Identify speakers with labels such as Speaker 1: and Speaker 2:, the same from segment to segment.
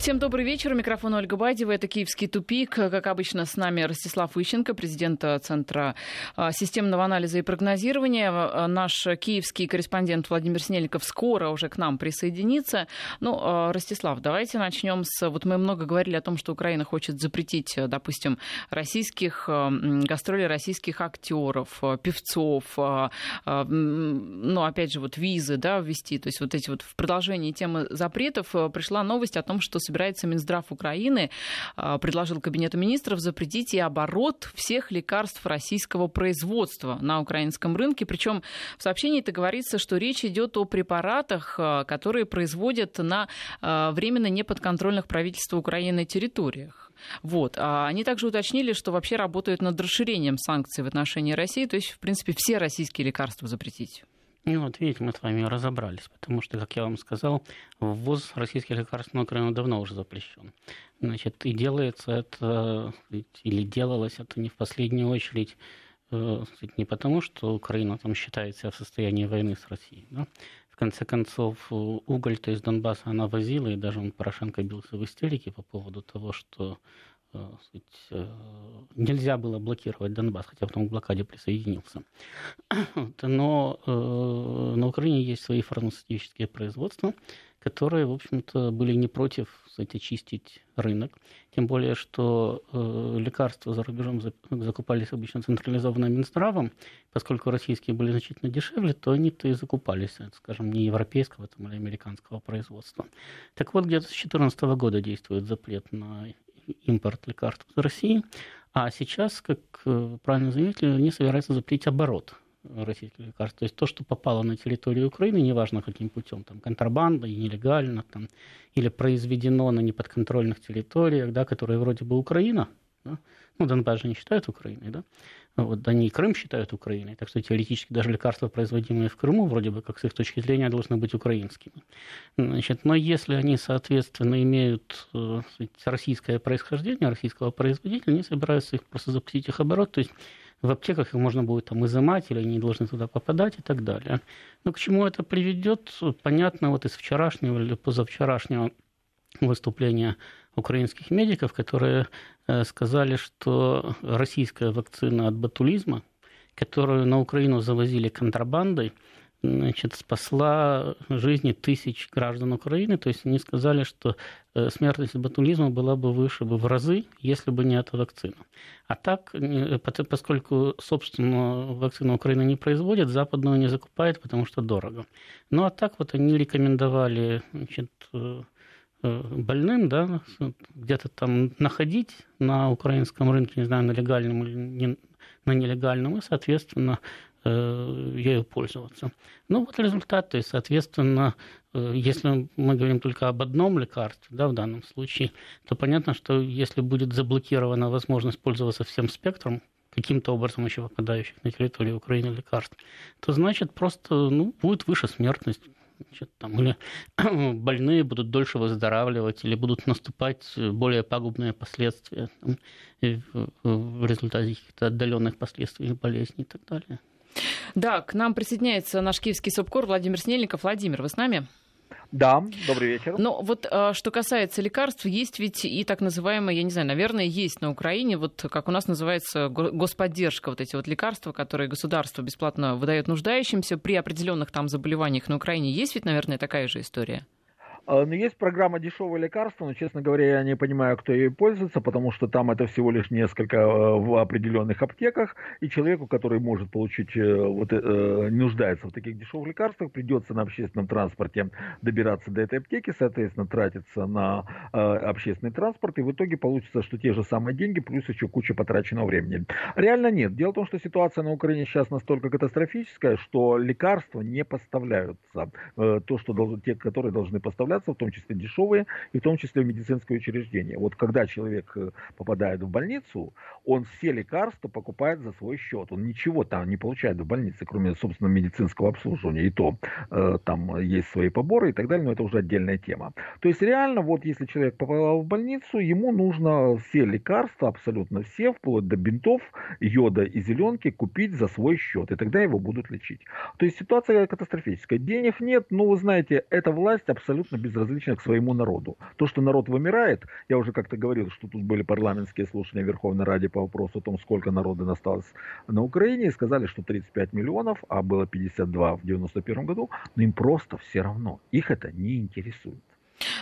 Speaker 1: Всем добрый вечер. У микрофона Ольга Бадева. Это «Киевский тупик». Как обычно, с нами Ростислав Ищенко, президент Центра а, системного анализа и прогнозирования. А, наш киевский корреспондент Владимир Снельников скоро уже к нам присоединится. Ну, Ростислав, давайте начнем с... Вот мы много говорили о том, что Украина хочет запретить, допустим, российских гастроли российских актеров, певцов, ну, опять же, вот визы, да, ввести. То есть вот эти вот в продолжении темы запретов пришла новость о том, что собирается Минздрав Украины, а, предложил Кабинету министров запретить и оборот всех лекарств российского производства на украинском рынке. Причем в сообщении это говорится, что речь идет о препаратах, а, которые производят на а, временно неподконтрольных правительству Украины территориях. Вот. Они также уточнили, что вообще работают над расширением санкций в отношении России, то есть, в принципе, все российские лекарства запретить.
Speaker 2: Ну вот видите, мы с вами разобрались, потому что, как я вам сказал, ввоз российских лекарств на Украину давно уже запрещен. Значит, и делается это, или делалось это не в последнюю очередь э, не потому, что Украина там считает себя в состоянии войны с Россией. Да? В конце концов, уголь-то из Донбасса она возила, и даже он Порошенко бился в истерике по поводу того, что Э, э, нельзя было блокировать Донбасс, хотя потом к блокаде присоединился. Но э, на Украине есть свои фармацевтические производства, которые, в общем-то, были не против кстати, чистить рынок. Тем более, что лекарства за рубежом закупались обычно централизованно Минздравом. Поскольку российские были значительно дешевле, то они-то и закупались, скажем, не европейского там, или американского производства. Так вот, где-то с 2014 года действует запрет на импорт лекарств из России, а сейчас, как э, правильно заметили, они собираются запретить оборот российских лекарств. То есть то, что попало на территорию Украины, неважно каким путем, там, контрабанда и нелегально, там, или произведено на неподконтрольных территориях, да, которые вроде бы Украина, да, ну, Донбасс же не считают Украиной, да, вот они Крым считают Украиной, так что теоретически даже лекарства, производимые в Крыму, вроде бы, как с их точки зрения, должны быть украинскими. Значит, но если они, соответственно, имеют э, российское происхождение, российского производителя, они собираются их просто запустить их оборот, то есть в аптеках их можно будет там изымать, или они должны туда попадать и так далее. Но к чему это приведет, понятно вот из вчерашнего или позавчерашнего выступления украинских медиков, которые э, сказали, что российская вакцина от ботулизма, которую на Украину завозили контрабандой, значит, спасла жизни тысяч граждан Украины. То есть они сказали, что э, смертность от ботулизма была бы выше бы в разы, если бы не эта вакцина. А так, поскольку, собственно, вакцину Украина не производит, западную не закупает, потому что дорого. Ну а так вот они рекомендовали значит, э, Э, больным, да, где-то там находить на украинском рынке, не знаю, на легальном или не, на нелегальном, и, соответственно, э, ею пользоваться. Ну, вот результат, то есть, соответственно, э, если мы говорим только об одном лекарстве, да, в данном случае, то понятно, что если будет заблокирована возможность пользоваться всем спектром, каким-то образом еще попадающих на территорию Украины лекарств, то значит просто ну, будет выше смертность значит, там, или больные будут дольше выздоравливать, или будут наступать более пагубные последствия там, в результате каких-то отдаленных последствий болезни и так далее.
Speaker 1: Да, к нам присоединяется наш киевский СОБКОР Владимир Снельников. Владимир, вы с нами?
Speaker 3: Да, добрый вечер.
Speaker 1: Но вот а, что касается лекарств, есть ведь и так называемые, я не знаю, наверное, есть на Украине, вот как у нас называется господдержка, вот эти вот лекарства, которые государство бесплатно выдает нуждающимся при определенных там заболеваниях на Украине. Есть ведь, наверное, такая же история?
Speaker 3: А, ну, есть программа «Дешевые лекарства», но, честно говоря, я не понимаю, кто ей пользуется, потому что там это всего лишь несколько э, в определенных аптеках, и человеку, который может получить, э, вот, э, нуждается в таких дешевых лекарствах, придется на общественном транспорте добираться до этой аптеки, соответственно, тратиться на общественный транспорт, и в итоге получится, что те же самые деньги, плюс еще куча потраченного времени. Реально нет. Дело в том, что ситуация на Украине сейчас настолько катастрофическая, что лекарства не поставляются. То, что те, которые должны поставляться, лекарства, в том числе дешевые, и в том числе в медицинское учреждение. Вот когда человек э, попадает в больницу, он все лекарства покупает за свой счет. Он ничего там не получает в больнице, кроме, собственно, медицинского обслуживания. И то э, там есть свои поборы и так далее, но это уже отдельная тема. То есть реально, вот если человек попал в больницу, ему нужно все лекарства, абсолютно все, вплоть до бинтов, йода и зеленки купить за свой счет. И тогда его будут лечить. То есть ситуация катастрофическая. Денег нет, но вы знаете, эта власть абсолютно безразличны к своему народу. То, что народ вымирает, я уже как-то говорил, что тут были парламентские слушания в Верховной Раде по вопросу о том, сколько народа осталось на Украине, и сказали, что 35 миллионов, а было 52 в 91 году, но им просто все равно. Их это не интересует.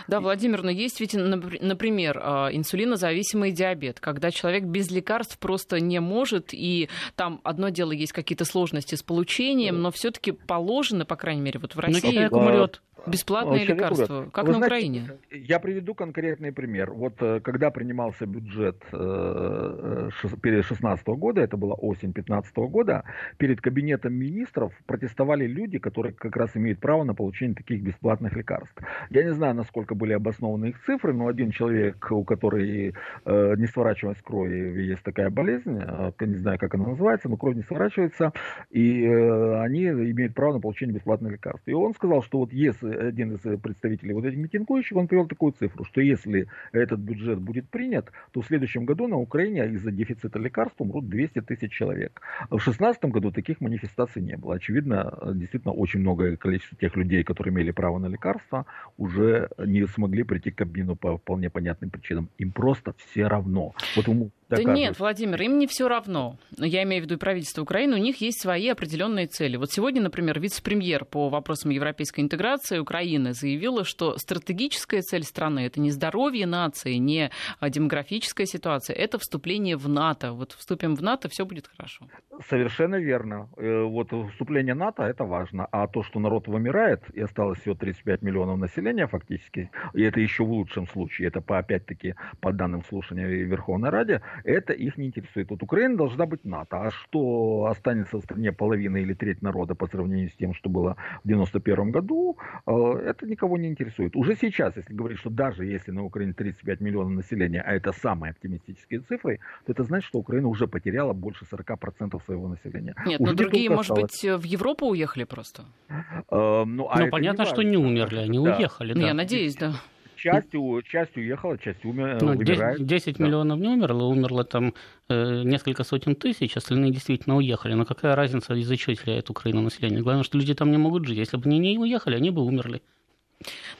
Speaker 1: Да, Владимир, но есть ведь, например, а, инсулинозависимый диабет, когда человек без лекарств просто не может, и там одно дело есть какие-то сложности с получением, но все-таки положено, по крайней мере, вот в России. Но человек умрет. Бесплатные Человек лекарства, как на знаете, Украине.
Speaker 3: Я приведу конкретный пример. Вот э, когда принимался бюджет э, э, перед 16 года, это была осень 15 года, перед кабинетом министров протестовали люди, которые как раз имеют право на получение таких бесплатных лекарств. Я не знаю, насколько были обоснованы их цифры, но один человек, у которого не сворачивалась кровь, есть такая болезнь, я не знаю, как она называется, но кровь не сворачивается, и они имеют право на получение бесплатных лекарств. И он сказал, что вот если один из представителей вот этих митингующих, он привел такую цифру, что если этот бюджет будет принят, то в следующем году на Украине из-за дефицита лекарств умрут 200 тысяч человек. В 2016 году таких манифестаций не было. Очевидно, действительно, очень многое количество тех людей, которые имели право на лекарства, уже не смогли прийти к Кабмину по вполне понятным причинам. Им просто все равно. Вот ему
Speaker 1: да нет, Владимир, им не все равно. Я имею в виду и правительство Украины, у них есть свои определенные цели. Вот сегодня, например, вице-премьер по вопросам европейской интеграции Украины заявила, что стратегическая цель страны это не здоровье нации, не демографическая ситуация, это вступление в НАТО. Вот вступим в НАТО, все будет хорошо.
Speaker 3: Совершенно верно. Э, вот вступление НАТО это важно, а то, что народ вымирает и осталось всего 35 миллионов населения фактически, и это еще в лучшем случае, это по опять-таки по данным слушания Верховной Раде, это их не интересует. Вот Украина должна быть НАТО. А что останется в стране половина или треть народа по сравнению с тем, что было в 91 году, э, это никого не интересует. Уже сейчас, если говорить, что даже если на Украине 35 миллионов населения, а это самые оптимистические цифры, то это значит, что Украина уже потеряла больше 40% своего населения.
Speaker 1: Нет, уже но другие, может быть, в Европу уехали просто?
Speaker 2: Э, ну, а ну понятно, не что не умерли, они да. уехали.
Speaker 1: Да. Я надеюсь, да
Speaker 3: часть, часть уехала, часть умер, ну, умирает.
Speaker 2: 10 да. миллионов не умерло, умерло там э, несколько сотен тысяч, остальные действительно уехали. Но какая разница, из-за чего теряет Украина население? Главное, что люди там не могут жить. Если бы они не уехали, они бы умерли.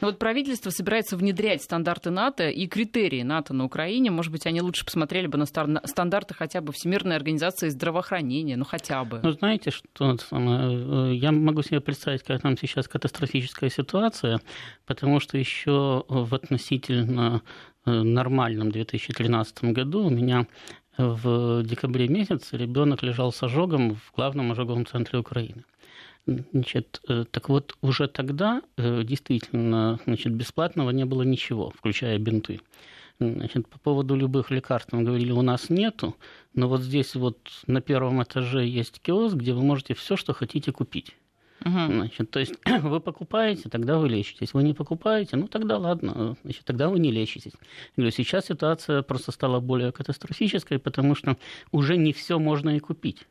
Speaker 1: Но вот правительство собирается внедрять стандарты НАТО и критерии НАТО на Украине. Может быть, они лучше посмотрели бы на стандарты хотя бы Всемирной организации здравоохранения, ну хотя бы.
Speaker 2: Ну, знаете, что э, я могу себе представить, как там сейчас катастрофическая ситуация, потому что еще в относительно э, нормальном 2013 году у меня в декабре месяце ребенок лежал с ожогом в главном ожоговом центре Украины. Значит, э, так вот, уже тогда э, действительно значит, бесплатного не было ничего, включая бинты. Значит, по поводу любых лекарств мы говорили, у нас нету, но вот здесь вот на первом этаже есть киоск, где вы можете все, что хотите купить. Угу. Значит, то есть вы покупаете, тогда вы лечитесь. Вы не покупаете, ну тогда ладно, значит, тогда вы не лечитесь. Я говорю, сейчас ситуация просто стала более катастрофической, потому что уже не все можно и купить.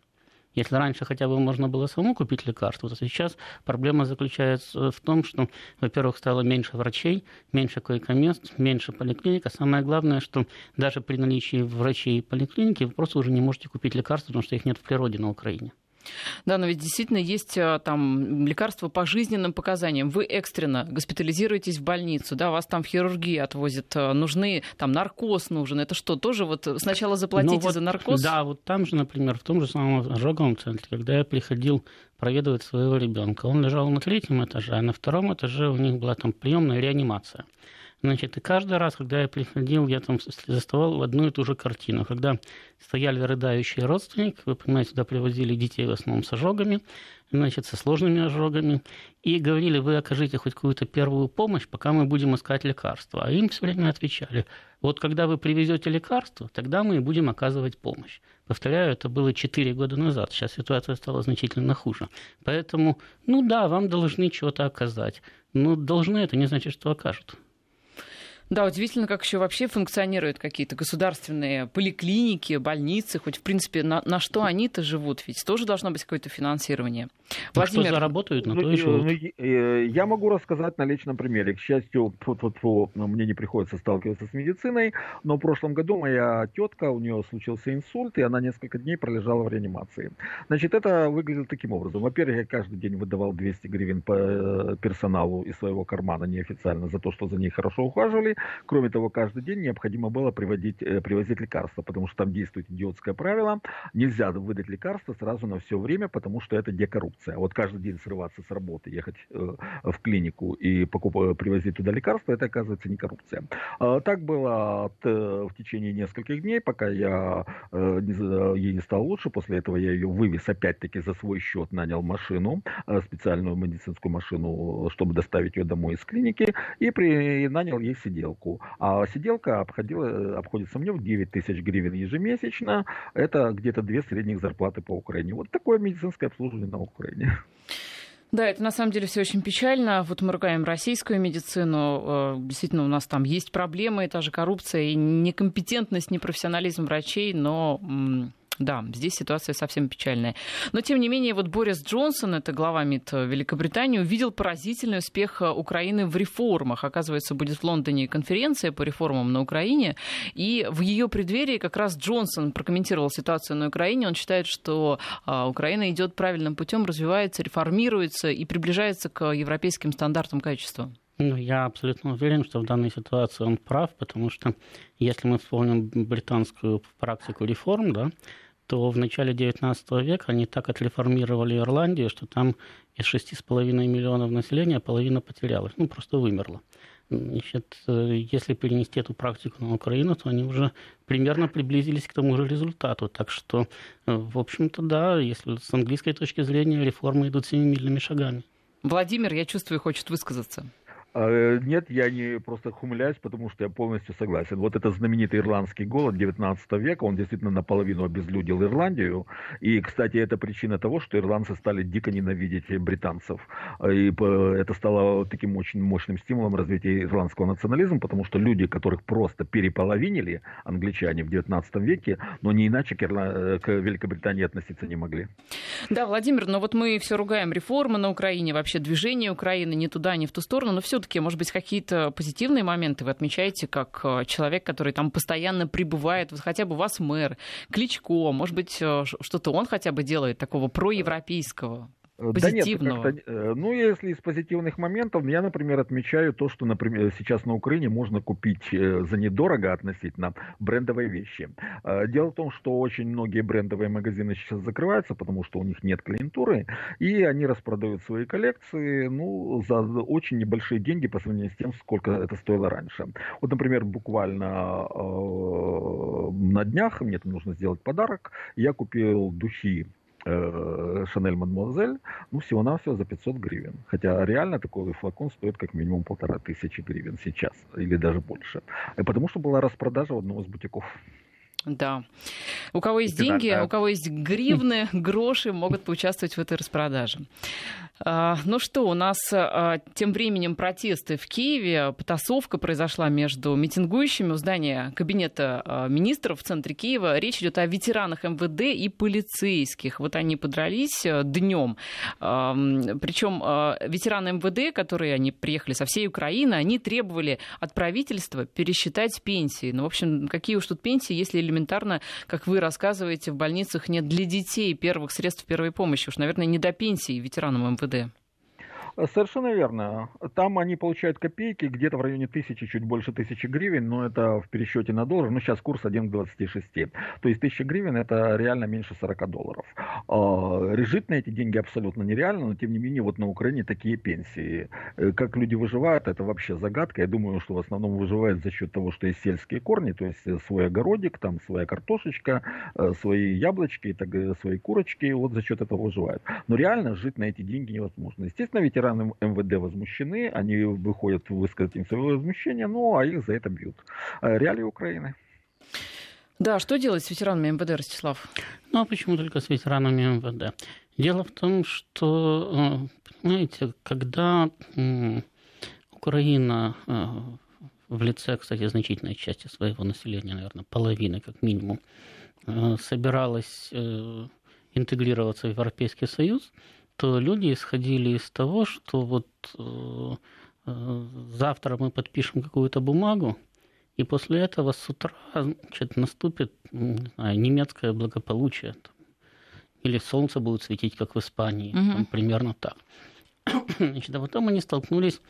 Speaker 2: Если раньше хотя бы можно было самому купить лекарство, то сейчас проблема заключается в том, что, во-первых, стало меньше врачей, меньше койко-мест, меньше поликлиник, а самое главное, что даже при наличии врачей и поликлиники вы просто уже не можете купить лекарства, потому что их нет в природе на Украине.
Speaker 1: Да, но ведь действительно есть а, там лекарства по жизненным показаниям. Вы экстренно госпитализируетесь в больницу, да, вас там в хирургии отвозят, а, нужны, там наркоз нужен. Это что, тоже вот сначала заплатите ну, вот, за наркоз?
Speaker 2: Да, вот там же, например, в том же самом ожоговом центре, когда я приходил проведывать своего ребенка, он лежал на третьем этаже, а на втором этаже у них была там приемная реанимация. Значит, и каждый раз, когда я приходил, я там заставал одну и ту же картину. Когда стояли рыдающие родственники, вы понимаете, сюда привозили детей в основном с ожогами, значит, со сложными ожогами, и говорили, вы окажите хоть какую-то первую помощь, пока мы будем искать лекарства. А им все время отвечали, вот когда вы привезете лекарство, тогда мы и будем оказывать помощь. Повторяю, это было 4 года назад, сейчас ситуация стала значительно хуже. Поэтому, ну да, вам должны чего-то оказать. Но должны это не значит, что окажут.
Speaker 1: Да, удивительно, как еще вообще функционируют какие-то государственные поликлиники, больницы, хоть в принципе на, на что они-то живут, ведь тоже должно быть какое-то финансирование.
Speaker 2: Ну, Владимир... Что заработают, на то и живут.
Speaker 3: Ну, я могу рассказать на личном примере. К счастью, фу -фу -фу, мне не приходится сталкиваться с медициной, но в прошлом году моя тетка, у нее случился инсульт, и она несколько дней пролежала в реанимации. Значит, это выглядело таким образом. Во-первых, я каждый день выдавал 200 гривен по э, персоналу из своего кармана неофициально за то, что за ней хорошо ухаживали. Кроме того, каждый день необходимо было приводить, э, привозить лекарства, потому что там действует идиотское правило. Нельзя выдать лекарства сразу на все время, потому что это декоррупция. Вот каждый день срываться с работы, ехать э, в клинику и покупать, привозить туда лекарства, это оказывается не коррупция. А, так было э, в течение нескольких дней, пока я, ей не стало лучше. После этого я ее вывез опять-таки за свой счет, нанял машину, специальную медицинскую машину, чтобы доставить ее домой из клиники, и при, нанял ей сидел сиделку. А сиделка обходила, обходится мне в 9 тысяч гривен ежемесячно. Это где-то две средних зарплаты по Украине. Вот такое медицинское обслуживание на Украине.
Speaker 1: Да, это на самом деле все очень печально. Вот мы ругаем российскую медицину. Э, действительно, у нас там есть проблемы, та же коррупция и некомпетентность, непрофессионализм врачей, но да, здесь ситуация совсем печальная. Но, тем не менее, вот Борис Джонсон, это глава МИД Великобритании, увидел поразительный успех Украины в реформах. Оказывается, будет в Лондоне конференция по реформам на Украине, и в ее преддверии как раз Джонсон прокомментировал ситуацию на Украине. Он считает, что а, Украина идет правильным путем, развивается, реформируется и приближается к европейским стандартам качества.
Speaker 2: Ну, я абсолютно уверен, что в данной ситуации он прав, потому что если мы вспомним британскую практику реформ, да, то в начале XIX века они так отреформировали Ирландию, что там из 6,5 миллионов населения половина потерялась, ну, просто вымерла. Значит, э, если перенести эту практику на Украину, то они уже примерно приблизились к тому же результату. Так что, э, в общем-то, да, если с английской точки зрения реформы идут семимильными шагами.
Speaker 1: Владимир, я чувствую, хочет высказаться.
Speaker 3: А, нет, я не просто хумляюсь, потому что я полностью согласен. Вот этот знаменитый ирландский голод 19 века, он действительно наполовину обезлюдил Ирландию. И, кстати, это причина того, что ирландцы стали дико ненавидеть британцев. И это стало таким очень мощным стимулом развития ирландского национализма, потому что люди, которых просто переполовинили англичане в 19 веке, но не иначе к, Ирла... к Великобритании относиться не могли.
Speaker 1: Да, Владимир, но вот мы все ругаем реформы на Украине, вообще движение Украины не туда, не в ту сторону, но все все-таки, может быть, какие-то позитивные моменты вы отмечаете, как э, человек, который там постоянно прибывает, вот хотя бы вас мэр, Кличко, может быть, э, что-то он хотя бы делает такого проевропейского? Позитивного?
Speaker 3: Да нет, э, ну, если из позитивных моментов, я, например, отмечаю то, что, например, сейчас на Украине можно купить э, за недорого относительно брендовые вещи. Э, дело в том, что очень многие брендовые магазины сейчас закрываются, потому что у них нет клиентуры, и они распродают свои коллекции, ну, за очень небольшие деньги по сравнению с тем, сколько это стоило раньше. Вот, например, буквально на днях мне нужно сделать подарок, я купил духи Шанель Мадемуазель, ну, всего-навсего за 500 гривен. Хотя реально такой флакон стоит как минимум полтора тысячи гривен сейчас, или даже больше. И потому что была распродажа в одном из бутиков.
Speaker 1: Да. У кого есть деньги, у кого есть гривны, гроши, могут поучаствовать в этой распродаже. А, ну что, у нас а, тем временем протесты в Киеве. Потасовка произошла между митингующими у здания Кабинета а, министров в центре Киева. Речь идет о ветеранах МВД и полицейских. Вот они подрались днем. Причем ветераны МВД, которые они приехали со всей Украины, они требовали от правительства пересчитать пенсии. Ну, в общем, какие уж тут пенсии, если элементарно, как вы рассказываете, в больницах нет для детей первых средств первой помощи. Уж, наверное, не до пенсии ветеранам МВД.
Speaker 3: Совершенно верно. Там они получают копейки, где-то в районе тысячи, чуть больше тысячи гривен, но это в пересчете на доллар. Ну, сейчас курс 1 к 26. То есть тысяча гривен это реально меньше 40 долларов. А, жить на эти деньги абсолютно нереально, но тем не менее вот на Украине такие пенсии. Э, как люди выживают, это вообще загадка. Я думаю, что в основном выживают за счет того, что есть сельские корни, то есть э, свой огородик, там своя картошечка, э, свои яблочки, свои курочки, вот за счет этого выживают. Но реально жить на эти деньги невозможно. Естественно, ветераны ветераны МВД возмущены, они выходят высказать им свое возмущение, ну а их за это бьют. Э, реалии Украины.
Speaker 1: Да, что делать с ветеранами МВД, Ростислав?
Speaker 2: Ну, а почему только с ветеранами МВД? Дело в том, что, э, понимаете, когда Украина э, в лице, кстати, значительной части своего населения, наверное, половины как минимум, собиралась интегрироваться в Европейский Союз, то люди исходили из того, что вот завтра мы подпишем какую-то бумагу, и после этого с утра значит, наступит не знаю, немецкое благополучие. Или солнце будет светить, как в Испании. Угу. Там, примерно так. Значит, а потом они столкнулись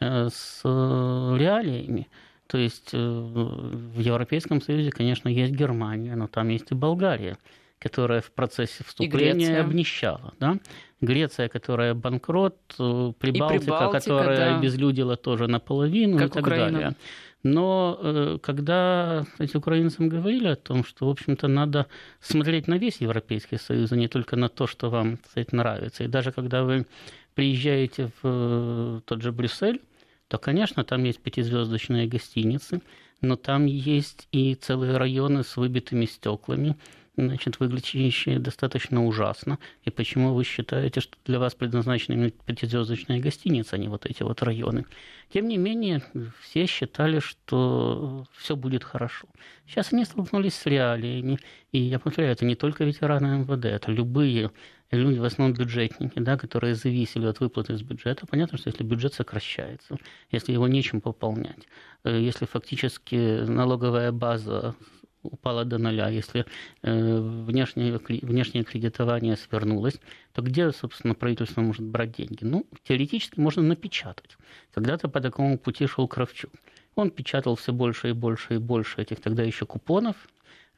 Speaker 2: э, с реалиями. То есть э, в Европейском Союзе, конечно, есть Германия, но там есть и Болгария, которая в процессе вступления обнищала. Да? Греция, которая банкрот, э, Прибалтика, Прибалтика которая да. обезлюдила тоже наполовину как и так Украина. далее. Но э, когда эти украинцам говорили о том, что, в общем-то, надо смотреть на весь Европейский Союз, а не только на то, что вам, кстати, нравится. И даже когда вы приезжаете в э, тот же Брюссель, то, конечно, там есть пятизвездочные гостиницы, но там есть и целые районы с выбитыми стеклами, значит, выглядящие достаточно ужасно. И почему вы считаете, что для вас предназначена пятизвездочная гостиница, а не вот эти вот районы? Тем не менее, все считали, что все будет хорошо. Сейчас они столкнулись с реалиями. И я повторяю, это не только ветераны МВД, это любые люди, в основном бюджетники, да, которые зависели от выплаты из бюджета. Понятно, что если бюджет сокращается, если его нечем пополнять, э, если фактически налоговая база упала до нуля, если э, внешнее, внешнее кредитование свернулось, то где, собственно, правительство может брать деньги? Ну, теоретически можно напечатать. Когда-то по такому пути шел Кравчук. Он печатал все больше и больше и больше этих тогда еще купонов,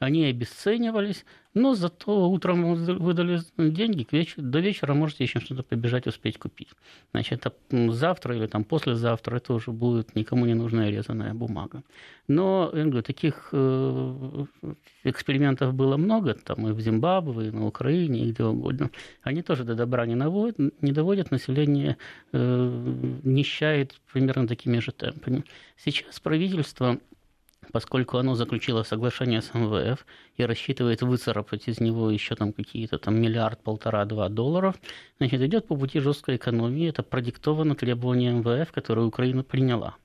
Speaker 2: они обесценивались, но зато утром выдали деньги, к вечеру, до вечера можете еще что-то побежать успеть купить. Значит, это завтра или там послезавтра это уже будет никому не нужная резаная бумага. Но, я говорю, таких э, экспериментов было много, там и в Зимбабве, и на Украине, и где угодно. Они тоже до добра не, наводят, не доводят, население э, нищает примерно такими же темпами. Сейчас правительство поскольку оно заключило соглашение с МВФ и рассчитывает выцарапать из него еще там какие-то там миллиард, полтора, два долларов, значит, идет по пути жесткой экономии. Это продиктовано требованием МВФ, которое Украина приняла.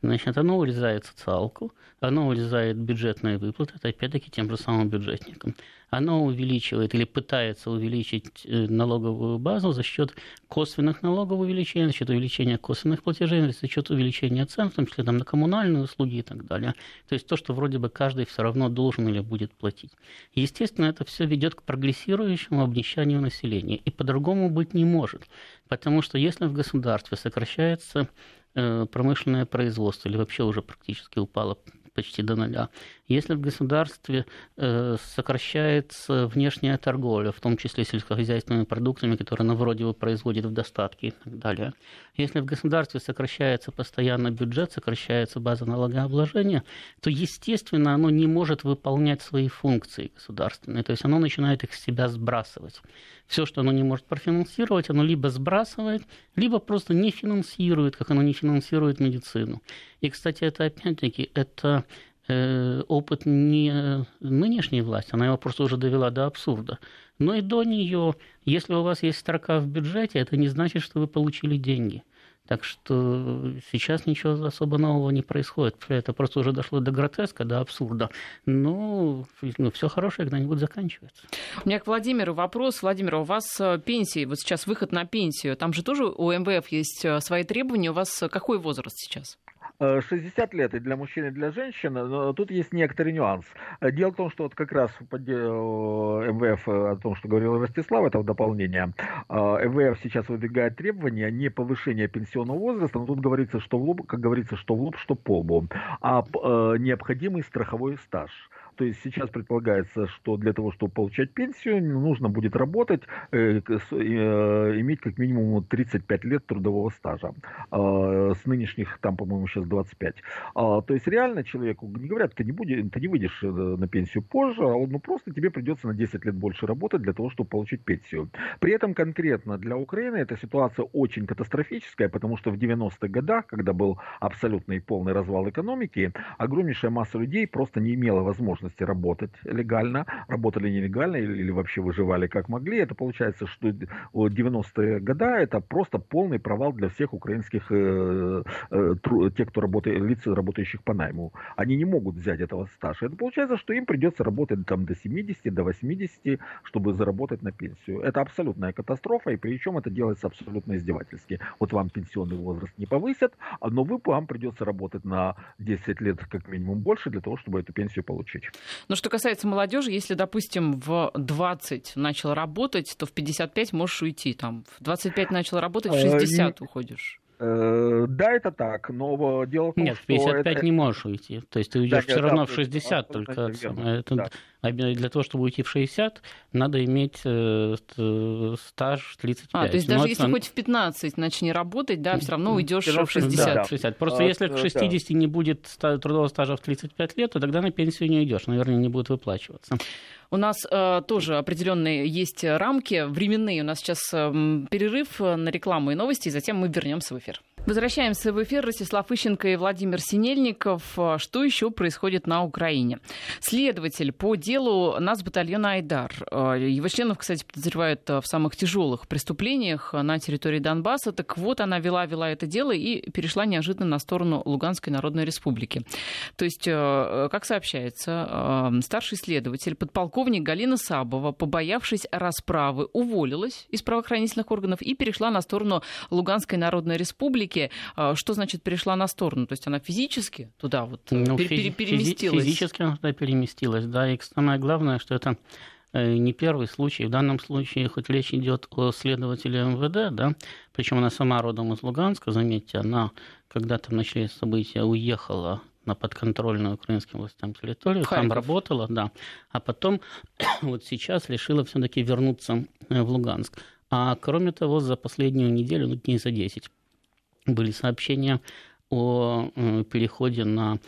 Speaker 2: Значит, оно урезает социалку, оно урезает бюджетные выплаты, это опять-таки тем же самым бюджетникам. Оно увеличивает или пытается увеличить э, налоговую базу за счет косвенных налогов увеличения, за счет увеличения косвенных платежей, за счет увеличения цен, в том числе там, на коммунальные услуги и так далее. То есть то, что вроде бы каждый все равно должен или будет платить. Естественно, это все ведет к прогрессирующему обнищанию населения. И по-другому быть не может. Потому что если в государстве сокращается промышленное производство или вообще уже практически упало почти до нуля. Если в государстве э, сокращается внешняя торговля, в том числе сельскохозяйственными продуктами, которые оно вроде бы производит в достатке и так далее. Если в государстве сокращается постоянно бюджет, сокращается база налогообложения, то, естественно, оно не может выполнять свои функции государственные. То есть оно начинает их с себя сбрасывать. Все, что оно не может профинансировать, оно либо сбрасывает, либо просто не финансирует, как оно не финансирует медицину. И, кстати, это опять-таки это опыт не нынешней власти, она его просто уже довела до абсурда, но и до нее, если у вас есть строка в бюджете, это не значит, что вы получили деньги. Так что сейчас ничего особо нового не происходит. Это просто уже дошло до гротеска, до абсурда. Но ну, все хорошее когда-нибудь заканчивается.
Speaker 1: У меня к Владимиру вопрос. Владимир, у вас э, пенсии, вот сейчас выход на пенсию, там же тоже у МВФ есть э, свои требования. У вас какой возраст сейчас?
Speaker 3: 60 лет и для мужчин, и для женщин, но тут есть некоторый нюанс. Дело в том, что вот как раз в МВФ о том, что говорил Ростислав, это в дополнение, МВФ сейчас выдвигает требования не повышения пенсионного возраста, но тут говорится, что в лоб, как говорится, что в лоб, что по лбу, а необходимый страховой стаж. То есть сейчас предполагается, что для того, чтобы получать пенсию, нужно будет работать, э, э, иметь как минимум 35 лет трудового стажа. Э, с нынешних, там, по-моему, сейчас 25. А, то есть реально человеку не говорят, ты не, будешь, ты не выйдешь э, на пенсию позже, а ну, просто тебе придется на 10 лет больше работать для того, чтобы получить пенсию. При этом конкретно для Украины эта ситуация очень катастрофическая, потому что в 90-х годах, когда был абсолютный и полный развал экономики, огромнейшая масса людей просто не имела возможности возможности работать легально, работали нелегально или, или вообще выживали как могли. Это получается, что 90-е годы это просто полный провал для всех украинских, э, э, тех, кто работает, лиц, работающих по найму. Они не могут взять этого стажа. Это получается, что им придется работать там до 70, до 80, чтобы заработать на пенсию. Это абсолютная катастрофа, и причем это делается абсолютно издевательски. Вот вам пенсионный возраст не повысят, но вы, вам придется работать на 10 лет как минимум больше для того, чтобы эту пенсию получить.
Speaker 1: Но что касается молодежи, если, допустим, в 20 начал работать, то в 55 можешь уйти. Там, в 25 начал работать, в 60 э, уходишь.
Speaker 3: Э, да, это так, но дело в том,
Speaker 2: Нет, в 55 это... не можешь уйти. То есть ты уйдешь да, все равно в 60 только. Это, да. Для того, чтобы уйти в 60, надо иметь э, стаж 35.
Speaker 1: А, то есть даже если хоть в 15 начни работать, да, все равно уйдешь в 60. Да,
Speaker 2: 60. Просто а, если к 60 да. не будет трудового стажа в 35 лет, то тогда на пенсию не уйдешь, наверное, не будет выплачиваться.
Speaker 1: У нас э, тоже определенные есть рамки временные. У нас сейчас э, перерыв на рекламу и новости, и затем мы вернемся в эфир. Возвращаемся в эфир. Ростислав Ищенко и Владимир Синельников. Что еще происходит на Украине? Следователь по делу нас батальона «Айдар». Его членов, кстати, подозревают в самых тяжелых преступлениях на территории Донбасса. Так вот, она вела-вела это дело и перешла неожиданно на сторону Луганской Народной Республики. То есть, э, как сообщается, э, старший следователь, подполковник Галина Сабова, побоявшись расправы, уволилась из правоохранительных органов и перешла на сторону Луганской Народной Республики а, что значит перешла на сторону? То есть она физически туда вот э, ну, пер- физи- переместилась?
Speaker 2: Физически она туда переместилась, да. И самое главное, что это э, не первый случай. В данном случае, хоть речь идет о следователе МВД, да, причем она сама родом из Луганска, заметьте, она, когда там начались события, уехала на подконтрольную украинским властям территорию, там работала, да, а потом вот сейчас решила все-таки вернуться э, в Луганск. А кроме того, за последнюю неделю, ну, дней за 10, были сообщения о э, переходе на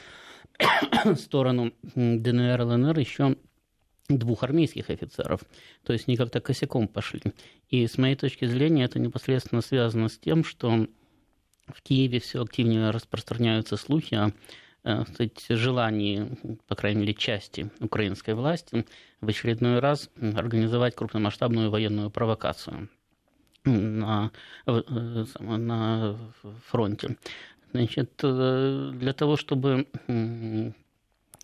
Speaker 2: сторону ДНР, ЛНР еще двух армейских офицеров. То есть они как-то косяком пошли. И с моей точки зрения это непосредственно связано с тем, что в Киеве все активнее распространяются слухи о э, кстати, желании, по крайней мере, части украинской власти в очередной раз организовать крупномасштабную военную провокацию на, э, на фронте. Значит, э, для того, чтобы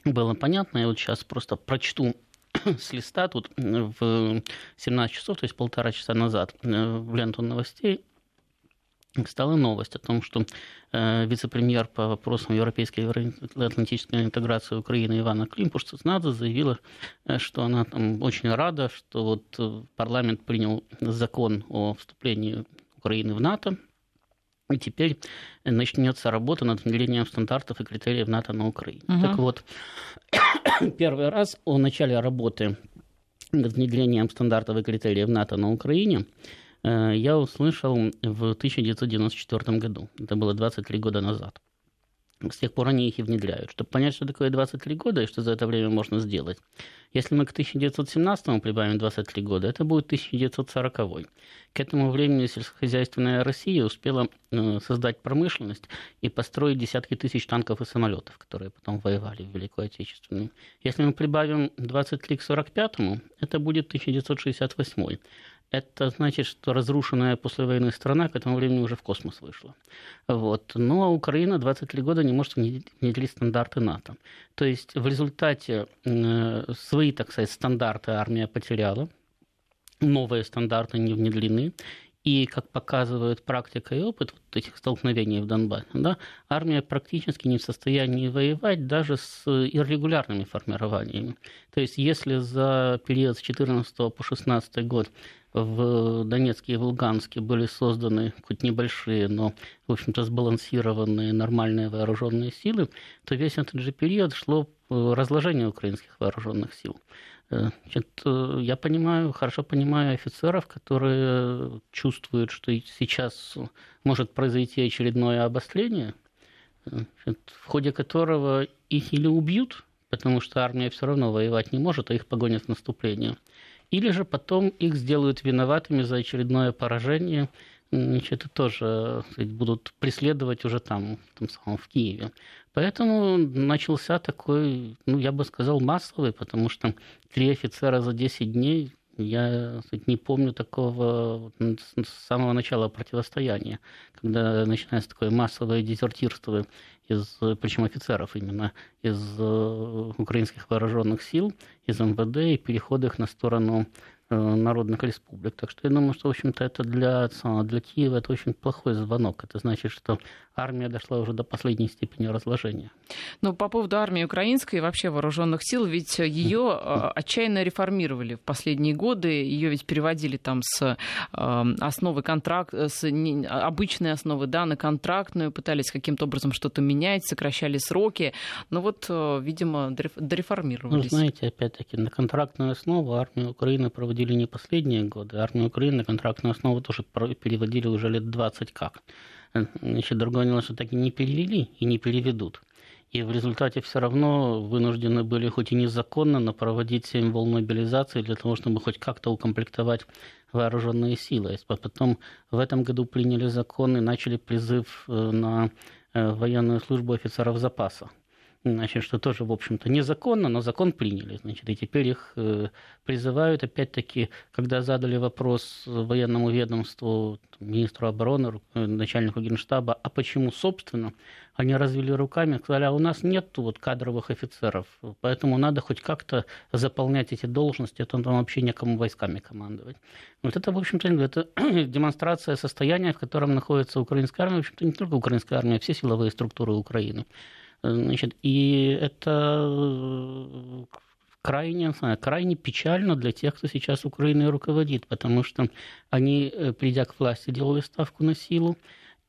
Speaker 2: было понятно, я вот сейчас просто прочту с листа тут в 17 часов, то есть полтора часа назад, в ленту новостей стала новость о том, что э, вице-премьер по вопросам европейской и атлантической интеграции Украины Ивана Климпуш-Цицнадзе заявила, э, что она там очень рада, что вот э, парламент принял закон о вступлении Украины в НАТО, и теперь начнется работа над внедрением стандартов и критериев НАТО на Украине. Угу. Так вот, первый раз о начале работы над внедрением стандартов и критериев НАТО на Украине я услышал в 1994 году. Это было 23 года назад. С тех пор они их и внедряют. Чтобы понять, что такое 23 года и что за это время можно сделать. Если мы к 1917 прибавим 23 года, это будет 1940. К этому времени сельскохозяйственная Россия успела э, создать промышленность и построить десятки тысяч танков и самолетов, которые потом воевали в Великую Отечественную. Если мы прибавим 23 к 45, это будет 1968 это значит, что разрушенная послевоенная страна к этому времени уже в космос вышла. Вот. Но Украина 23 года не может внедрить стандарты НАТО. То есть в результате свои, так сказать, стандарты армия потеряла, новые стандарты не внедрены, и, как показывает практика и опыт вот этих столкновений в Донбассе, да, армия практически не в состоянии воевать даже с иррегулярными формированиями. То есть, если за период с 14 по 16 год в Донецке и в Луганске были созданы хоть небольшие, но, в общем-то, сбалансированные нормальные вооруженные силы, то весь этот же период шло разложение украинских вооруженных сил. Э, значит, э, я понимаю, хорошо понимаю офицеров, которые чувствуют, что сейчас может произойти очередное обострение, значит, в ходе которого их или убьют, потому что армия все равно воевать не может, а их погонят в наступление – или же потом их сделают виноватыми за очередное поражение, значит, это тоже сказать, будут преследовать уже там, в том самом, в Киеве. Поэтому начался такой, ну, я бы сказал, массовый, потому что три офицера за 10 дней Я не помню такого с самого начала противостояния, когда начинается такое массовое дезертирство из, причем офицеров именно, из э, украинских вооруженных сил, из МВД и переход их на сторону народных республик. Так что я думаю, что, в общем-то, это для, для Киева это очень плохой звонок. Это значит, что армия дошла уже до последней степени разложения.
Speaker 1: Но по поводу армии украинской и вообще вооруженных сил, ведь ее э, отчаянно реформировали в последние годы. Ее ведь переводили там с э, основы контракт, с обычной основы да, на контрактную, пытались каким-то образом что-то менять, сокращали сроки. Но вот, видимо, дореформировались.
Speaker 2: Ну, знаете, опять-таки, на контрактную основу армия Украины проводила переводили не последние годы. Армию Украины на контрактную основу тоже переводили уже лет 20 как. Значит, другое дело, что так и не перевели и не переведут. И в результате все равно вынуждены были, хоть и незаконно, но проводить 7 волн мобилизации для того, чтобы хоть как-то укомплектовать вооруженные силы. А потом в этом году приняли закон и начали призыв э, на э, военную службу офицеров запаса значит, что тоже, в общем-то, незаконно, но закон приняли, значит, и теперь их э, призывают, опять-таки, когда задали вопрос военному ведомству, министру обороны, э, начальнику генштаба, а почему, собственно, они развели руками, сказали, а у нас нет вот кадровых офицеров, поэтому надо хоть как-то заполнять эти должности, а то там вообще некому войсками командовать. Вот это, в общем-то, это демонстрация состояния, в котором находится украинская армия, в общем-то, не только украинская армия, а все силовые структуры Украины. Значит, и это э, крайне, крайне печально для тех, кто сейчас Украиной руководит, потому что они, э, придя к власти, делали ставку на силу,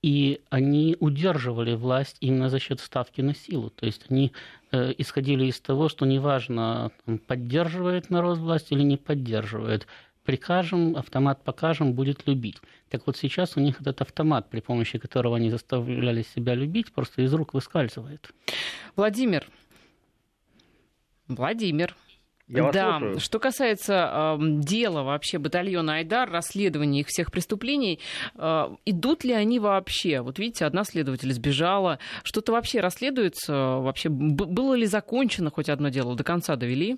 Speaker 2: и они удерживали власть именно за счет ставки на силу. То есть они э, исходили из того, что неважно, поддерживает народ власть или не поддерживает, прикажем, автомат покажем, будет любить. Так вот сейчас у них этот автомат, при помощи которого они заставляли себя любить, просто из рук выскальзывает.
Speaker 1: Владимир. Владимир. Я вас да, слушаю. что касается э, дела вообще батальона Айдар, расследования их всех преступлений, э, идут ли они вообще? Вот видите, одна следователь сбежала, что-то вообще расследуется, вообще было ли закончено хоть одно дело, до конца довели?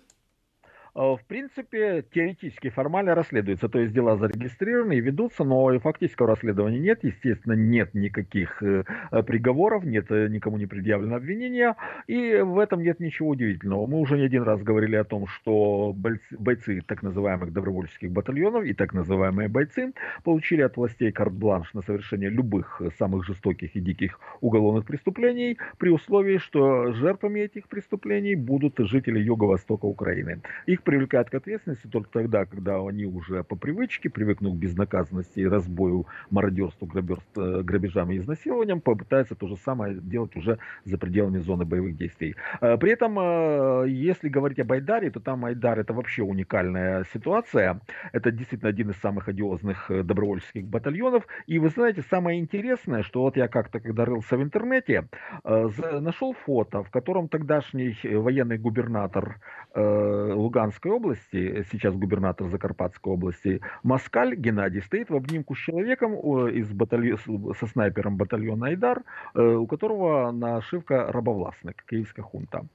Speaker 3: Э, в принципе, теоретически, формально расследуется, то есть дела зарегистрированы и ведутся, но фактического расследования нет, естественно, нет никаких э, приговоров, нет э, никому не предъявлено обвинения, и в этом нет ничего удивительного. Мы уже не один раз говорили о том, что бойцы так называемых добровольческих батальонов и так называемые бойцы получили от властей карт-бланш на совершение любых самых жестоких и диких уголовных преступлений при условии, что жертвами этих преступлений будут жители Юго-Востока Украины. Их привлекают к ответственности только тогда, когда они уже по привычке, привыкнув к безнаказанности, разбою, мародерству, э, грабежам и изнасилованиям, попытаются то же самое делать уже за пределами зоны боевых действий. Э, при этом, э, если говорить об Айдаре, то там Айдар это вообще уникальная ситуация. Это действительно один из самых одиозных добровольческих батальонов. И вы знаете, самое интересное, что вот я как-то, когда рылся в интернете, нашел фото, в котором тогдашний военный губернатор Луганска Закарпатской области, сейчас губернатор Закарпатской области, Москаль Геннадий стоит в обнимку с человеком из батальона, со снайпером батальона Айдар, э, у которого нашивка рабовластник, киевская хунта.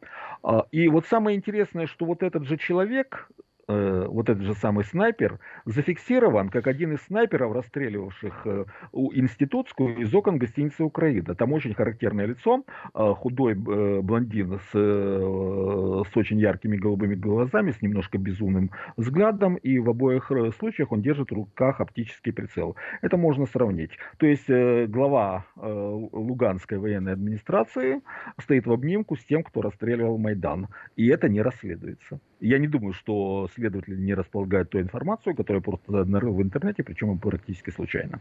Speaker 3: А, и вот самое интересное, что вот этот же человек, Э, вот этот же самый снайпер зафиксирован как один из снайперов, расстреливавших э, институтскую из окон гостиницы Украина. Там очень характерное лицо, э, худой блондин с, с очень яркими голубыми глазами, с немножко безумным взглядом, и в обоих случаях он держит в руках оптический прицел. Это можно сравнить. То есть глава Луганской военной администрации стоит в обнимку с тем, кто расстреливал Майдан. И это не расследуется. Я не думаю, что следователи не располагают той информацию, которую просто нарыл в интернете, причем практически случайно.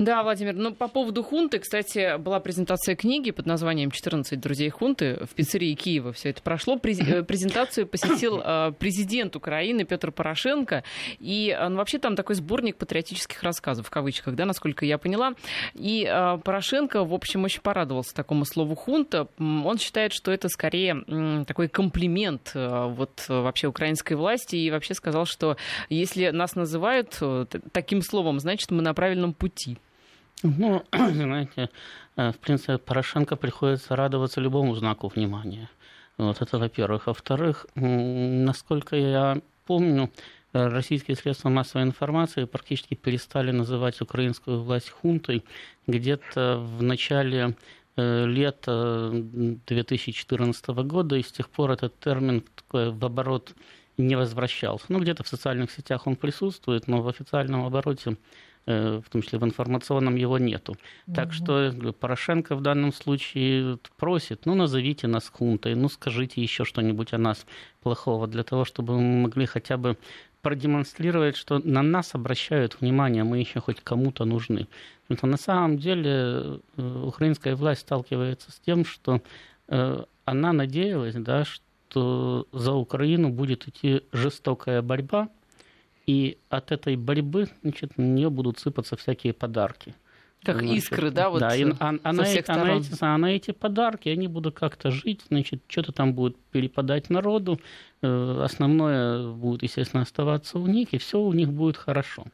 Speaker 1: Да, Владимир, ну по поводу хунты, кстати, была презентация книги под названием «14 друзей хунты» в пиццерии Киева. Все это прошло. Э, презентацию посетил э, президент Украины Петр Порошенко. И ну, вообще там такой сборник патриотических рассказов, в кавычках, да, насколько я поняла. И э, Порошенко, в общем, очень порадовался такому слову «хунта». Он считает, что это скорее такой комплимент вот вообще украинской власти. И вообще сказал, что если нас называют таким словом, значит, мы на правильном пути.
Speaker 2: Ну, знаете, э, в принципе, Порошенко приходится радоваться любому знаку внимания. Вот это во-первых. Во-вторых, насколько я помню, российские средства массовой информации практически перестали называть украинскую власть хунтой где-то в начале лета 2014 года, и с тех пор этот термин такой в оборот не возвращался. Ну, где-то в социальных сетях он присутствует, но в официальном обороте Э, в том числе в информационном, его нету. Угу. Так что Порошенко в данном случае просит, ну, назовите нас хунтой, ну, скажите еще что-нибудь о нас плохого, для того, чтобы мы могли хотя бы продемонстрировать, что на нас обращают внимание, мы еще хоть кому-то нужны. Что на самом деле э, украинская власть сталкивается с тем, что э, она надеялась, да, что за Украину будет идти жестокая борьба, и от этой борьбы значит, на нее будут сыпаться всякие подарки.
Speaker 1: Как значит, искры, да, вот
Speaker 2: да, и, а, а, на, эти, а, на эти, а на эти подарки они будут как-то жить, значит, что-то там будет перепадать народу, э, основное будет, естественно, оставаться у них, и все у них будет хорошо.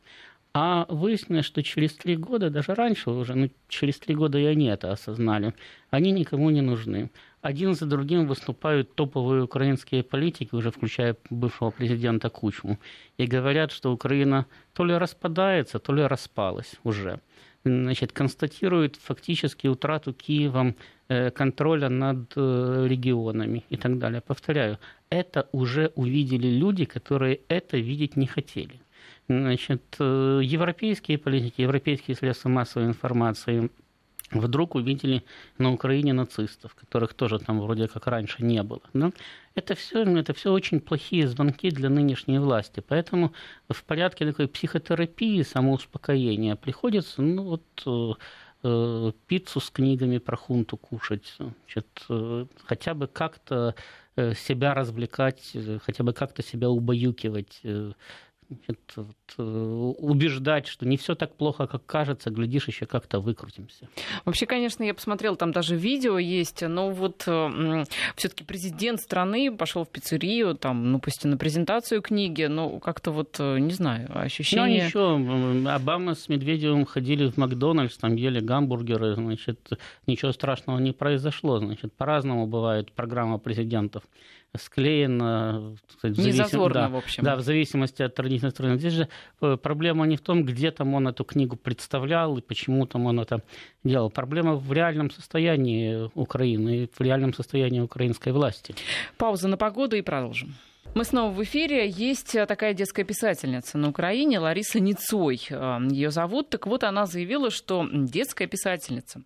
Speaker 2: А выяснилось, что через три года, даже раньше уже, ну, через три года и они это осознали, они никому не нужны один за другим выступают топовые украинские политики, уже включая бывшего президента Кучму, и говорят, что Украина то ли распадается, то ли распалась уже. Значит, констатируют фактически утрату Киевом э, контроля над э, регионами и так далее. Повторяю, это уже увидели люди, которые это видеть не хотели. Значит, э, европейские политики, европейские средства массовой информации – вдруг увидели на Украине нацистов, которых тоже там вроде как раньше не было. Да? Это все, это все очень плохие звонки для нынешней власти. Поэтому в порядке такой психотерапии, самоуспокоения приходится ну, вот, э, э пиццу с книгами про хунту кушать, значит, э, хотя бы как-то э, себя развлекать, хотя бы как-то себя убаюкивать значит, э, убеждать, что не все так плохо, как кажется, глядишь, еще как-то выкрутимся.
Speaker 1: Вообще, конечно, я посмотрела, там даже видео есть, но вот э, все-таки президент страны пошел в пиццерию, там, ну, пусть и на презентацию книги, но как-то вот, э, не знаю, ощущение...
Speaker 2: Ну, еще Обама с Медведевым ходили в Макдональдс, там ели гамбургеры, значит, ничего страшного не произошло, значит, по-разному бывает программа президентов склеено.
Speaker 1: Кстати, не зазорно, да, в общем.
Speaker 2: Да, в зависимости от традиционной стороны. Здесь же э, проблема не в том, где там он эту книгу представлял и почему там он это делал. Проблема в реальном состоянии Украины в реальном состоянии украинской власти.
Speaker 1: Пауза на погоду и продолжим. Мы снова в эфире. Есть э, такая детская писательница на Украине, Лариса Ницой. Э, Ее зовут. Так вот, она заявила, что детская писательница.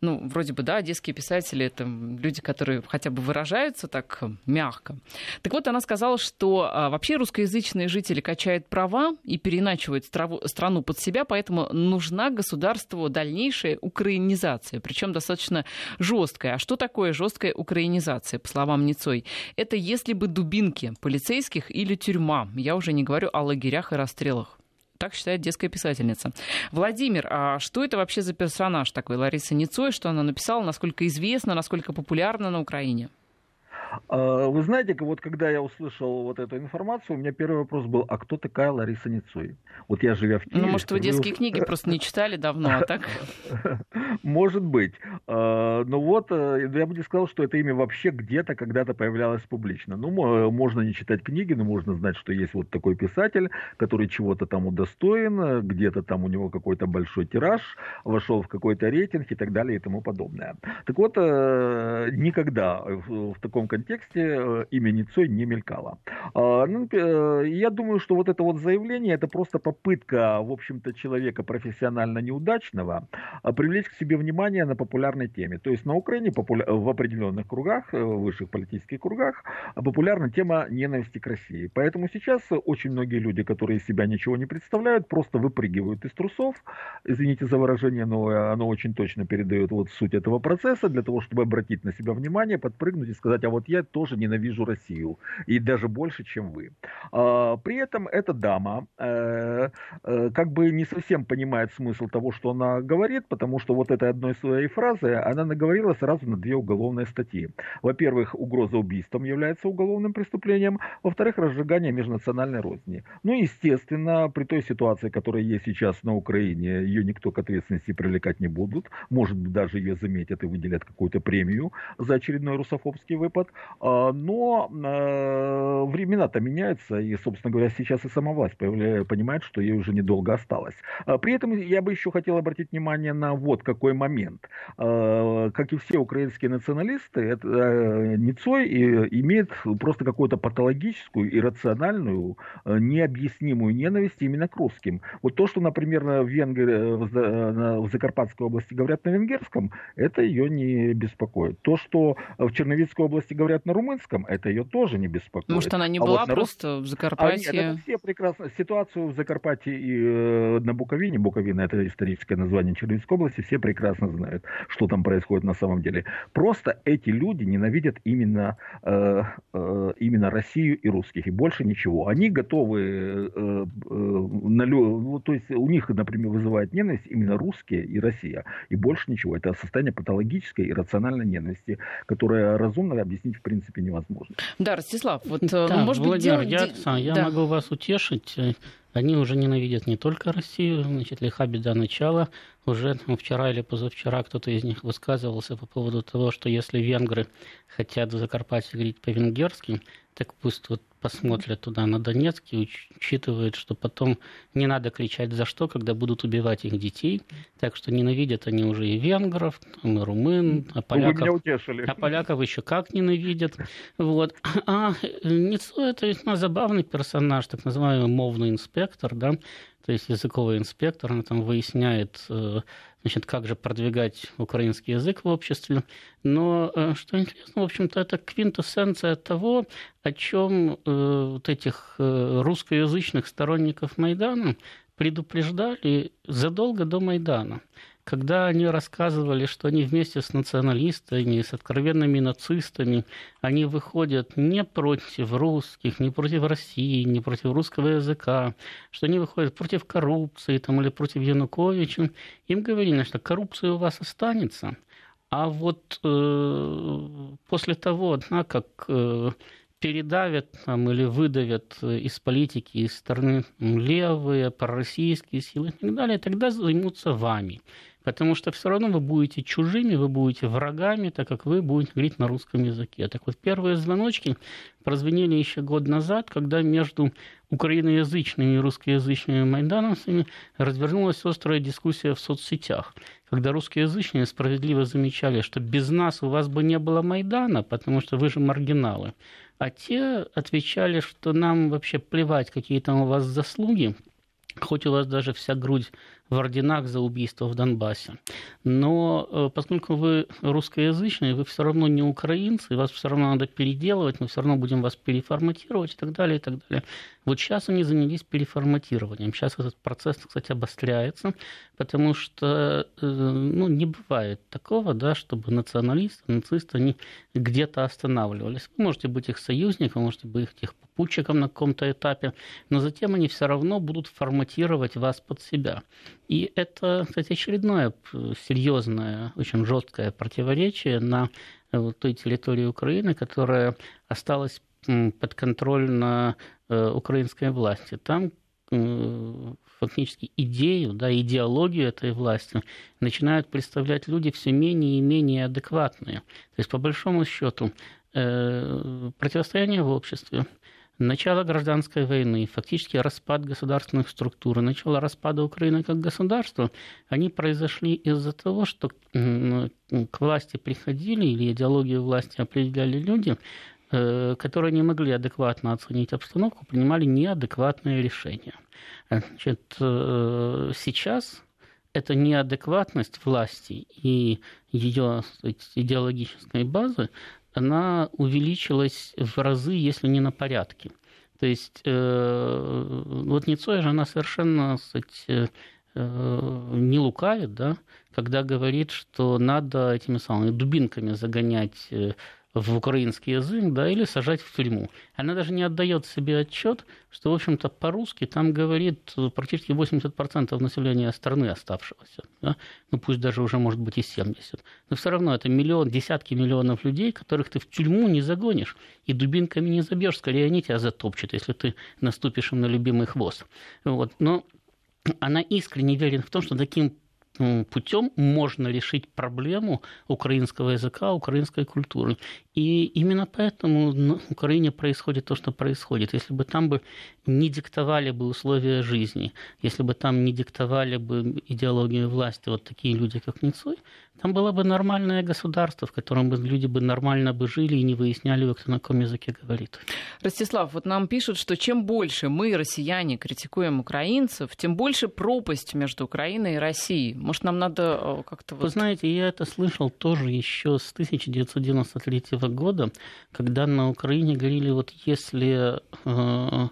Speaker 1: Ну, вроде бы, да, детские писатели — это люди, которые хотя бы выражаются так э, мягко. Так вот, она сказала, что вообще русскоязычные жители качают права и переначивают страну под себя, поэтому нужна государству дальнейшая украинизация, причем достаточно жесткая. А что такое жесткая украинизация, по словам Ницой? Это если бы дубинки полицейских или тюрьма. Я уже не говорю о лагерях и расстрелах. Так считает детская писательница. Владимир, а что это вообще за персонаж такой Лариса Ницой, что она написала, насколько известна, насколько популярна на Украине?
Speaker 3: А, вы знаете, вот когда я услышал вот эту информацию, у меня первый вопрос был, а кто такая Лариса Ницой? Вот я живя в Киеве...
Speaker 1: Ну, может, вы детские книги просто не читали давно, а так?
Speaker 3: Может быть. А, но вот э, я бы не сказал, что это имя вообще где-то когда-то появлялось публично. Ну, можно не читать книги, но можно знать, что есть вот такой писатель, который чего-то там удостоен, где-то там у него какой-то большой тираж, вошел в какой-то рейтинг и так далее и тому подобное. Так вот, э, никогда в таком контексте э, имя Цой не мелькало. А, ну, э, я думаю, что вот это вот заявление, это просто попытка, в общем-то, человека профессионально неудачного а, привлечь к себе внимание на популярной теме. То есть на Украине в определенных кругах, э, высших политических кругах, популярна тема ненависти к России. Поэтому сейчас очень многие люди, которые из себя ничего не представляют, просто выпрыгивают из трусов. Извините за выражение, но оно очень точно передает вот суть этого процесса, для того, чтобы обратить на себя внимание, подпрыгнуть и сказать, а вот я тоже ненавижу Россию. И даже больше, чем вы. А, при этом эта дама э, э, как бы не совсем понимает смысл того, что она говорит, потому что вот вот этой одной своей фразы она наговорила сразу на две уголовные статьи. Во-первых, угроза убийством является уголовным преступлением. Во-вторых, разжигание межнациональной розни. Ну, естественно, при той ситуации, которая есть сейчас на Украине, ее никто к ответственности привлекать не будут. Может быть, даже ее заметят и выделят какую-то премию за очередной русофобский выпад. А, но э, времена-то меняются, и, собственно говоря, сейчас и сама власть понимает, что ей уже недолго осталось. А, при этом я бы еще хотел обратить внимание на вот какой момент. А, как и все украинские националисты, это, э, Ницой имеет просто какую-то патологическую, иррациональную, э, необъяснимую ненависть именно к русским. Вот то, что, например, в, Венгрии, в Закарпатской области говорят на венгерском, это ее не беспокоит. То, что в Черновицкой области говорят на румынском, это ее тоже не беспокоит.
Speaker 1: Может, она не а была вот просто в Закарпатье? А, нет,
Speaker 3: это все прекрасно. Ситуацию в Закарпатье и э, на Буковине, Буковина это историческое название Черновицкой области, все прекрасно знают, что там происходит на самом деле. Просто эти люди ненавидят именно, э, э, именно Россию и русских, и больше ничего. Они готовы, э, э, на, ну, то есть у них, например, вызывает ненависть именно русские и Россия, и больше ничего. Это состояние патологической и рациональной ненависти, которое разумно объяснить в принципе невозможно.
Speaker 1: Да, Ростислав, вот,
Speaker 2: да, ну, может Владимир, быть, дел... я, я да. могу вас утешить. Они уже ненавидят не только Россию, значит, лиха беда начала. Уже вчера или позавчера кто-то из них высказывался по поводу того, что если венгры хотят в Закарпатье говорить по-венгерски, так пусть вот посмотрят туда на Донецк и учитывают, что потом не надо кричать за что, когда будут убивать их детей. Так что ненавидят они уже и венгров, и румын, а поляков, а поляков еще как ненавидят. Вот. А Ницо это весьма забавный персонаж, так называемый мовный инспектор, да, то есть языковый инспектор, он там выясняет э, значит, как же продвигать украинский язык в обществе. Но, э, что интересно, в общем-то, это квинтэссенция того, о чем э, вот этих русскоязычных сторонников Майдана предупреждали задолго до Майдана когда они рассказывали, что они вместе с националистами, с откровенными нацистами, они выходят не против русских, не против России, не против русского языка, что они выходят против коррупции там, или против Януковича, им говорили, что коррупция у вас останется, а вот э, после того, да, как э, передавят там, или выдавят из политики, из стороны левые, пророссийские силы и так далее, тогда займутся вами потому что все равно вы будете чужими, вы будете врагами, так как вы будете говорить на русском языке. Так вот, первые звоночки прозвенели еще год назад, когда между украиноязычными и русскоязычными майдановцами развернулась острая дискуссия в соцсетях, когда русскоязычные справедливо замечали, что без нас у вас бы не было Майдана, потому что вы же маргиналы. А те отвечали, что нам вообще плевать, какие там у вас заслуги, хоть у вас даже вся грудь в орденах за убийство в Донбассе. Но э, поскольку вы русскоязычные, вы все равно не украинцы, вас все равно надо переделывать, мы все равно будем вас переформатировать и так далее, и так далее. Вот сейчас они занялись переформатированием. Сейчас этот процесс, кстати, обостряется, потому что э, ну, не бывает такого, да, чтобы националисты, нацисты, они где-то останавливались. Вы можете быть их союзником, можете быть их попутчиком на каком-то этапе, но затем они все равно будут форматировать вас под себя. И это, кстати, очередное серьезное, очень жесткое противоречие на э, той территории Украины, которая осталась под контроль на э, украинской власти. Там э, фактически идею, да, идеологию этой власти начинают представлять люди все менее и менее адекватные. То есть, по большому счету, противостояние в обществе, начало гражданской войны, фактически распад государственных структур, начало распада Украины как государства, они произошли из-за того, что к власти приходили или идеологию власти определяли люди, э, которые не могли адекватно оценить обстановку, принимали неадекватные решения. Значит, э, сейчас эта неадекватность власти и ее идеологической базы она увеличилась в разы, если не на порядке. То есть э, вот Ницой же она совершенно кстати, э, не лукавит, да, когда говорит, что надо этими самыми дубинками загонять э, в украинский язык, да, или сажать в тюрьму. Она даже не отдает себе отчет, что, в общем-то, по-русски там говорит практически 80% населения страны оставшегося. Да? Ну, пусть даже уже, может быть, и 70. Но все равно это миллион, десятки миллионов людей, которых ты в тюрьму не загонишь и дубинками не забьешь. Скорее, они тебя затопчут, если ты наступишь им на любимый хвост. Вот. Но она искренне верит в том, что таким путем можно решить проблему украинского языка, украинской культуры. И именно поэтому на Украине происходит то, что происходит. Если бы там бы не диктовали бы условия жизни, если бы там не диктовали бы идеологию власти вот такие люди, как Ницой, там было бы нормальное государство, в котором бы люди бы нормально бы жили и не выясняли, кто на каком языке говорит.
Speaker 1: Ростислав, вот нам пишут, что чем больше мы, россияне, критикуем украинцев, тем больше пропасть между Украиной и Россией. Может, нам надо э, как-то...
Speaker 2: Вот... Вы знаете, я это слышал тоже еще с 1993 года, когда на Украине говорили, вот если э,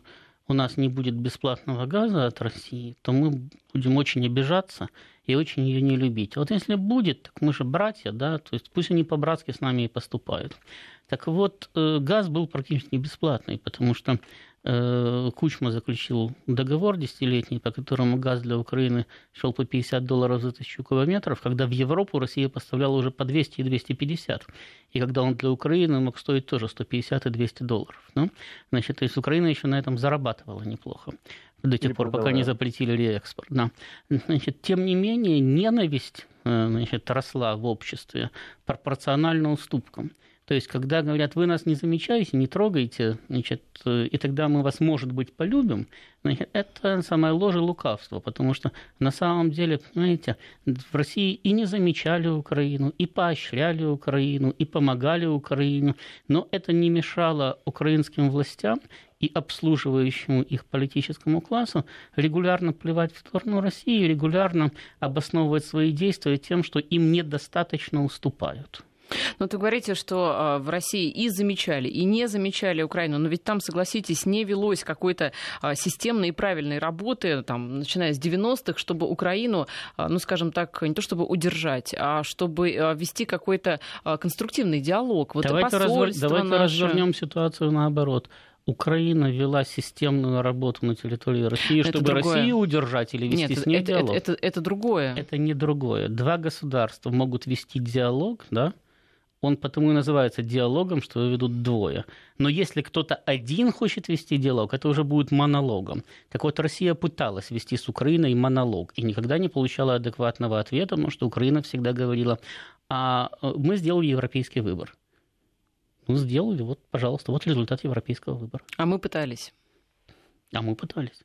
Speaker 2: у нас не будет бесплатного газа от России, то мы будем очень обижаться и очень ее не любить. Вот если будет, так мы же братья, да, то есть пусть они по-братски с нами и поступают. Так вот, э, газ был практически бесплатный, потому что Э, Кучма заключил договор десятилетний, по которому газ для Украины шел по 50 долларов за тысячу километров, когда в Европу Россия поставляла уже по 200 и 250. И когда он для Украины мог стоить тоже 150 и 200 долларов. Ну, значит, то есть Украина еще на этом зарабатывала неплохо до тех пор, пока не запретили реэкспорт. Да. Значит, тем не менее, ненависть э, значит, росла в обществе пропорционально уступкам. То есть, когда говорят, вы нас не замечаете, не трогаете, значит, и тогда мы вас, может быть, полюбим, значит, это самое ложь и лукавство, потому что на самом деле, понимаете, в России и не замечали Украину, и поощряли Украину, и помогали Украине, но это не мешало украинским властям и обслуживающему их политическому классу регулярно плевать в сторону России, регулярно обосновывать свои действия тем, что им недостаточно уступают.
Speaker 1: Но ты говорите, что а, в России и замечали, и не замечали Украину, но ведь там, согласитесь, не велось какой-то а, системной и правильной работы, там, начиная с 90-х, чтобы Украину, а, ну, скажем так, не то чтобы удержать, а чтобы вести какой-то конструктивный диалог.
Speaker 2: Вот давайте развер... давайте наше... развернем ситуацию наоборот. Украина вела системную работу на территории России, это чтобы другое. Россию удержать или вести
Speaker 1: Нет,
Speaker 2: с ней
Speaker 1: это,
Speaker 2: диалог.
Speaker 1: Это, это, это другое.
Speaker 2: Это не другое. Два государства могут вести диалог, да, он потому и называется диалогом, что ведут двое. Но если кто-то один хочет вести диалог, это уже будет монологом. Так вот, Россия пыталась вести с Украиной монолог и никогда не получала адекватного ответа, потому что Украина всегда говорила, а э, мы сделали европейский выбор. Ну, сделали, вот, пожалуйста, вот результат европейского выбора.
Speaker 1: А мы пытались.
Speaker 2: А мы пытались.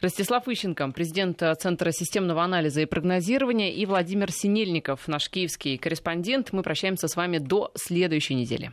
Speaker 1: Ростислав Ищенко, президент Центра системного анализа и прогнозирования, и Владимир Синельников, наш киевский корреспондент. Мы прощаемся с вами до следующей недели.